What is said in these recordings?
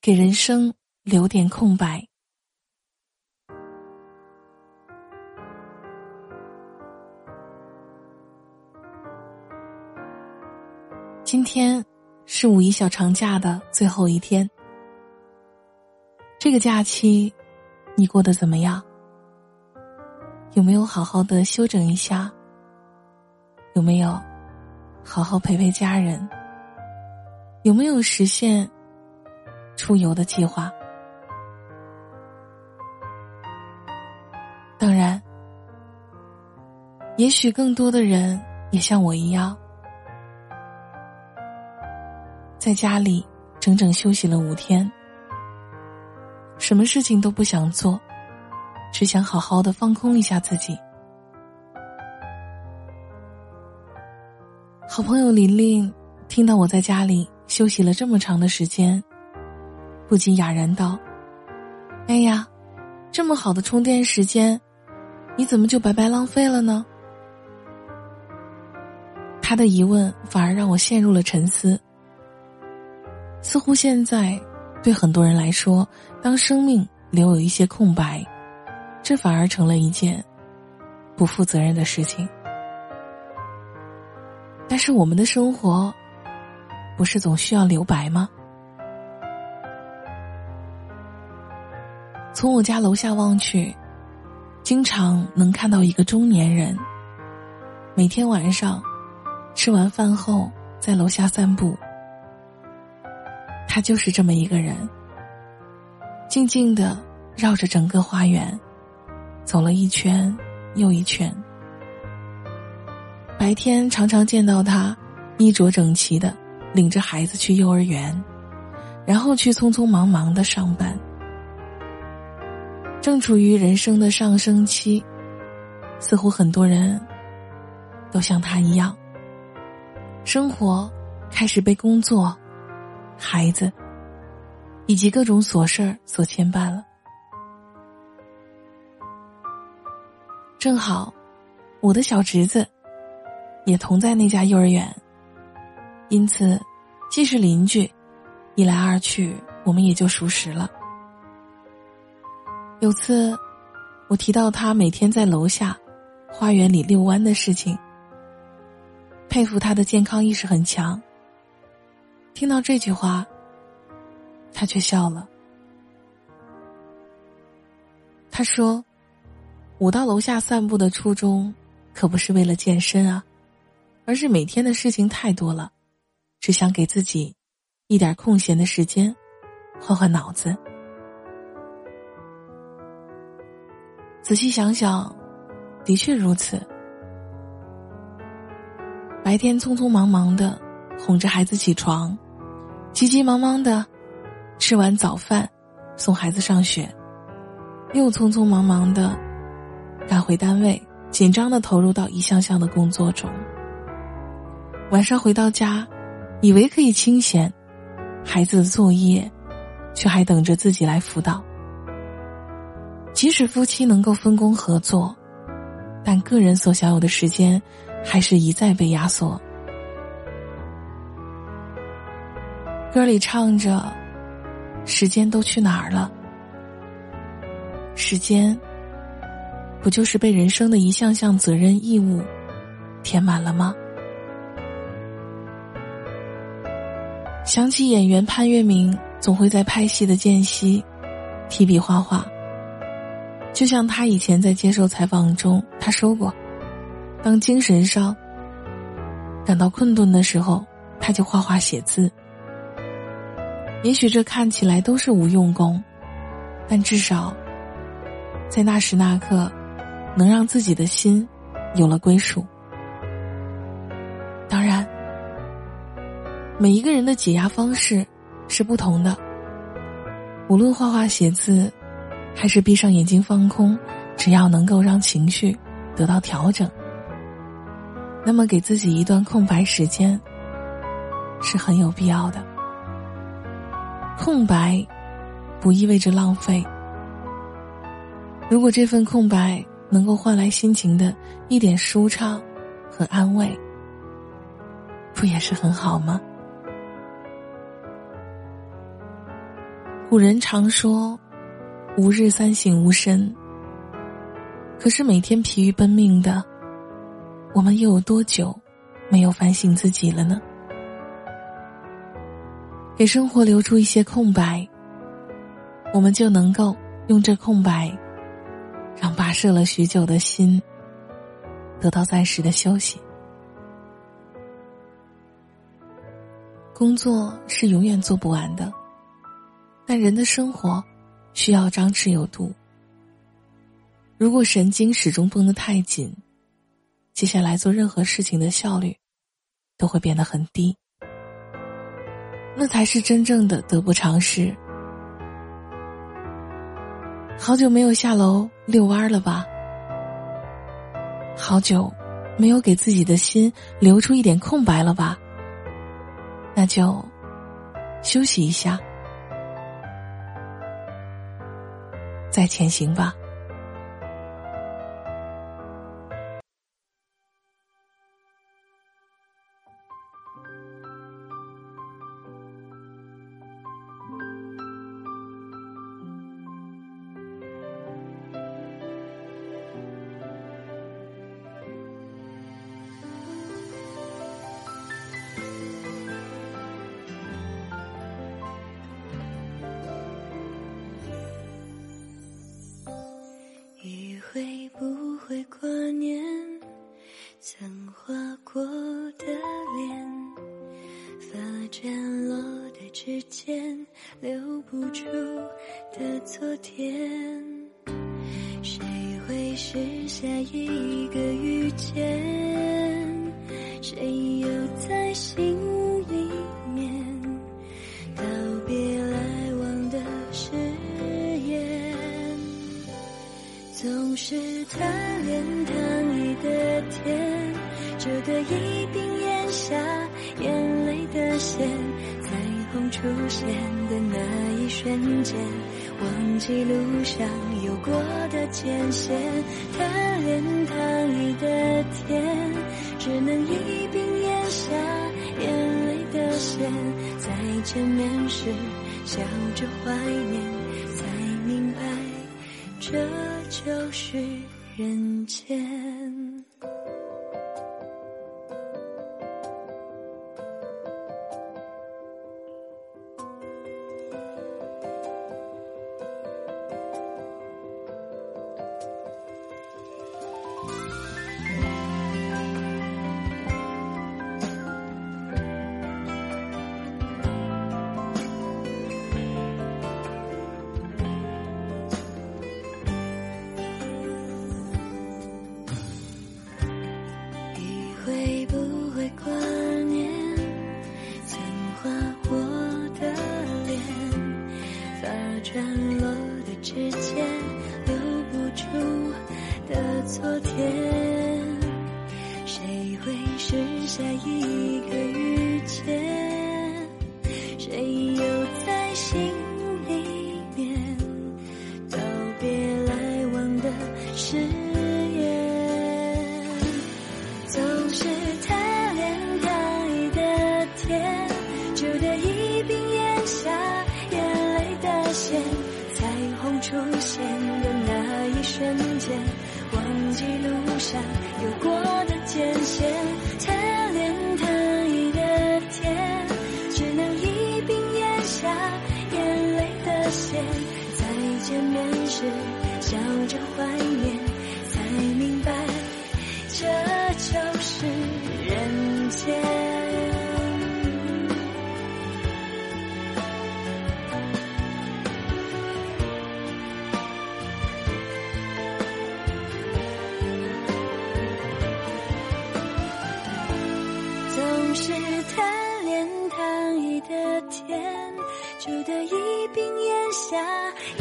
给人生留点空白。今天是五一小长假的最后一天，这个假期你过得怎么样？有没有好好的休整一下？有没有好好陪陪家人？有没有实现出游的计划？当然，也许更多的人也像我一样，在家里整整休息了五天，什么事情都不想做，只想好好的放空一下自己。好朋友琳琳听到我在家里。休息了这么长的时间，不禁哑然道：“哎呀，这么好的充电时间，你怎么就白白浪费了呢？”他的疑问反而让我陷入了沉思。似乎现在，对很多人来说，当生命留有一些空白，这反而成了一件不负责任的事情。但是我们的生活。不是总需要留白吗？从我家楼下望去，经常能看到一个中年人。每天晚上吃完饭后，在楼下散步。他就是这么一个人，静静的绕着整个花园走了一圈又一圈。白天常常见到他衣着整齐的。领着孩子去幼儿园，然后去匆匆忙忙的上班。正处于人生的上升期，似乎很多人都像他一样，生活开始被工作、孩子以及各种琐事儿所牵绊了。正好，我的小侄子也同在那家幼儿园。因此，既是邻居，一来二去，我们也就熟识了。有次，我提到他每天在楼下花园里遛弯的事情，佩服他的健康意识很强。听到这句话，他却笑了。他说：“我到楼下散步的初衷，可不是为了健身啊，而是每天的事情太多了。”只想给自己一点空闲的时间，换换脑子。仔细想想，的确如此。白天匆匆忙忙的哄着孩子起床，急急忙忙的吃完早饭，送孩子上学，又匆匆忙忙的赶回单位，紧张的投入到一项项的工作中。晚上回到家。以为可以清闲，孩子的作业，却还等着自己来辅导。即使夫妻能够分工合作，但个人所享有的时间，还是一再被压缩。歌里唱着：“时间都去哪儿了？”时间，不就是被人生的一项项责任义务填满了吗？想起演员潘粤明，总会在拍戏的间隙提笔画画。就像他以前在接受采访中，他说过：“当精神上感到困顿的时候，他就画画写字。也许这看起来都是无用功，但至少在那时那刻，能让自己的心有了归属。”当然。每一个人的解压方式是不同的。无论画画写字，还是闭上眼睛放空，只要能够让情绪得到调整，那么给自己一段空白时间是很有必要的。空白不意味着浪费。如果这份空白能够换来心情的一点舒畅和安慰，不也是很好吗？古人常说：“吾日三省吾身。”可是每天疲于奔命的我们，又有多久没有反省自己了呢？给生活留出一些空白，我们就能够用这空白，让跋涉了许久的心得到暂时的休息。工作是永远做不完的，但人的生活需要张弛有度。如果神经始终绷得太紧，接下来做任何事情的效率都会变得很低，那才是真正的得不偿失。好久没有下楼遛弯了吧？好久没有给自己的心留出一点空白了吧？那就休息一下，再前行吧。天。谁会是下一个遇见？谁又在心里面告别来往的誓言？总？是贪恋糖衣的甜，就得一并咽下眼泪的咸。彩虹出现的那一瞬间，忘记路上有过的艰险。贪恋糖衣的甜，只能一并咽下眼泪的咸。再见面时，笑着怀念，才明白这。就是人间。一个遇见？谁又在心里面告别来往的誓言？总是贪恋糖衣的甜，就得一并咽下眼泪的咸。彩虹出现的那一瞬间。忘记路上有过的艰险，着怀念，才明白，这就是人间。总是太的天，就得一并咽下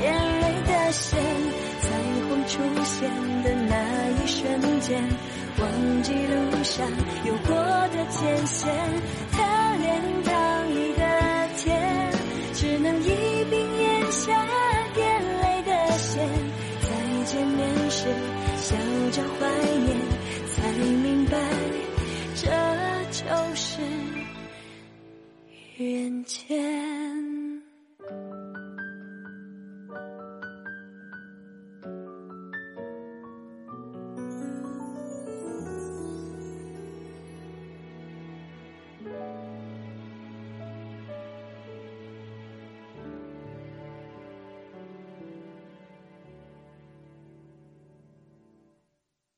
眼泪的咸。彩虹出现的那一瞬间，忘记路上有过的艰险，贪恋。